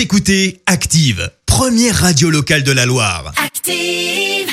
Vous écoutez Active, première radio locale de la Loire. Active.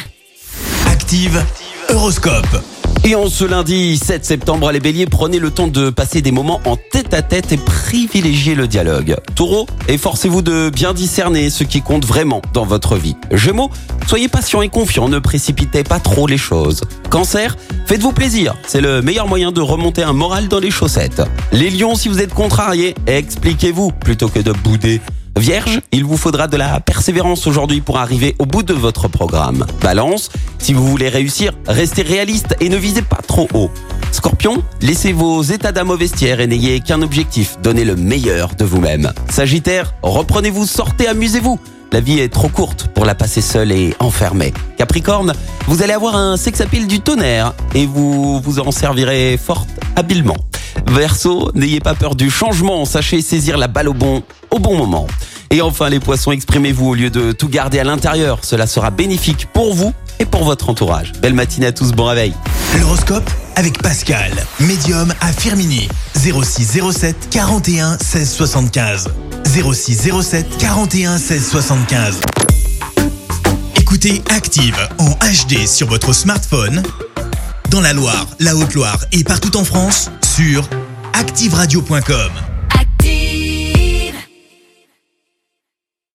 Active, Horoscope. Et en ce lundi 7 septembre, les béliers, prenez le temps de passer des moments en tête à tête et privilégiez le dialogue. Taureau, efforcez-vous de bien discerner ce qui compte vraiment dans votre vie. Gémeaux, soyez patient et confiant, ne précipitez pas trop les choses. Cancer, faites-vous plaisir, c'est le meilleur moyen de remonter un moral dans les chaussettes. Les lions, si vous êtes contrariés, expliquez-vous plutôt que de bouder. Vierge, il vous faudra de la persévérance aujourd'hui pour arriver au bout de votre programme. Balance, si vous voulez réussir, restez réaliste et ne visez pas trop haut. Scorpion, laissez vos états d'âme au vestiaire et n'ayez qu'un objectif, donnez le meilleur de vous-même. Sagittaire, reprenez-vous, sortez, amusez-vous. La vie est trop courte pour la passer seule et enfermée. Capricorne, vous allez avoir un sexapile du tonnerre et vous vous en servirez fort habilement. Verseau, n'ayez pas peur du changement, sachez saisir la balle au bon, au bon moment. Et enfin les poissons, exprimez-vous au lieu de tout garder à l'intérieur. Cela sera bénéfique pour vous et pour votre entourage. Belle matinée à tous, bon réveil. L'horoscope avec Pascal, médium à Firmini. 06 07 41 16 75. 06 07 41 16 75. Écoutez Active en HD sur votre smartphone, dans la Loire, la Haute-Loire et partout en France, sur activeradio.com.